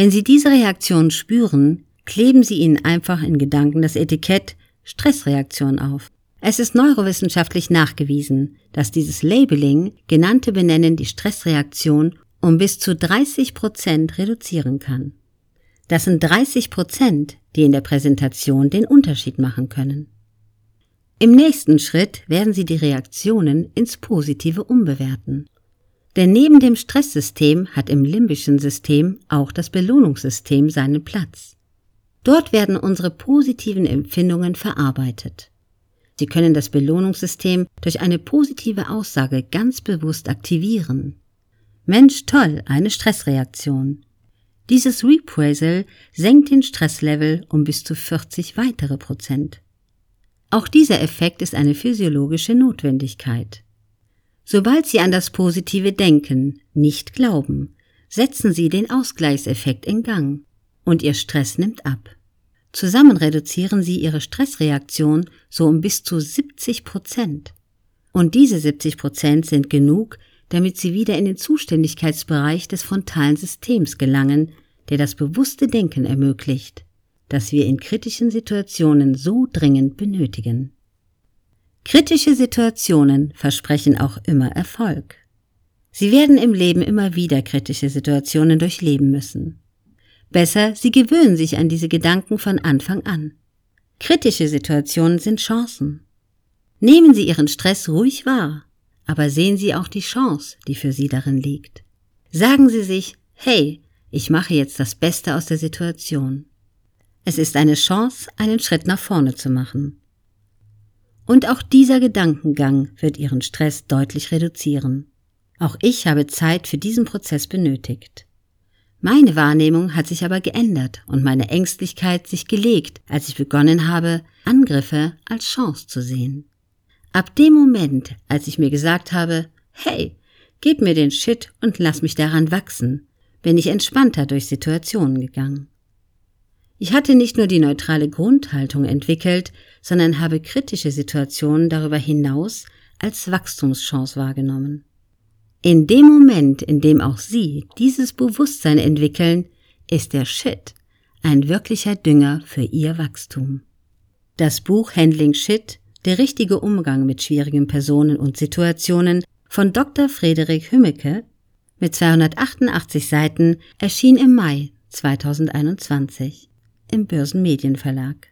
Wenn Sie diese Reaktion spüren, kleben Sie ihnen einfach in Gedanken das Etikett Stressreaktion auf. Es ist neurowissenschaftlich nachgewiesen, dass dieses Labeling genannte Benennen die Stressreaktion um bis zu 30 Prozent reduzieren kann. Das sind 30 Prozent, die in der Präsentation den Unterschied machen können. Im nächsten Schritt werden Sie die Reaktionen ins Positive umbewerten. Denn neben dem Stresssystem hat im limbischen System auch das Belohnungssystem seinen Platz. Dort werden unsere positiven Empfindungen verarbeitet. Sie können das Belohnungssystem durch eine positive Aussage ganz bewusst aktivieren. Mensch toll, eine Stressreaktion. Dieses Reprisal senkt den Stresslevel um bis zu 40 weitere Prozent. Auch dieser Effekt ist eine physiologische Notwendigkeit. Sobald Sie an das Positive denken, nicht glauben, setzen Sie den Ausgleichseffekt in Gang und Ihr Stress nimmt ab. Zusammen reduzieren Sie Ihre Stressreaktion so um bis zu 70 Prozent. Und diese 70 Prozent sind genug, damit Sie wieder in den Zuständigkeitsbereich des frontalen Systems gelangen, der das bewusste Denken ermöglicht, das wir in kritischen Situationen so dringend benötigen. Kritische Situationen versprechen auch immer Erfolg. Sie werden im Leben immer wieder kritische Situationen durchleben müssen. Besser, Sie gewöhnen sich an diese Gedanken von Anfang an. Kritische Situationen sind Chancen. Nehmen Sie Ihren Stress ruhig wahr, aber sehen Sie auch die Chance, die für Sie darin liegt. Sagen Sie sich, hey, ich mache jetzt das Beste aus der Situation. Es ist eine Chance, einen Schritt nach vorne zu machen. Und auch dieser Gedankengang wird Ihren Stress deutlich reduzieren. Auch ich habe Zeit für diesen Prozess benötigt. Meine Wahrnehmung hat sich aber geändert und meine Ängstlichkeit sich gelegt, als ich begonnen habe, Angriffe als Chance zu sehen. Ab dem Moment, als ich mir gesagt habe, hey, gib mir den Shit und lass mich daran wachsen, bin ich entspannter durch Situationen gegangen. Ich hatte nicht nur die neutrale Grundhaltung entwickelt, sondern habe kritische Situationen darüber hinaus als Wachstumschance wahrgenommen. In dem Moment, in dem auch Sie dieses Bewusstsein entwickeln, ist der Shit ein wirklicher Dünger für Ihr Wachstum. Das Buch Handling Shit, der richtige Umgang mit schwierigen Personen und Situationen von Dr. Frederik Hümmecke mit 288 Seiten erschien im Mai 2021 im Börsenmedienverlag.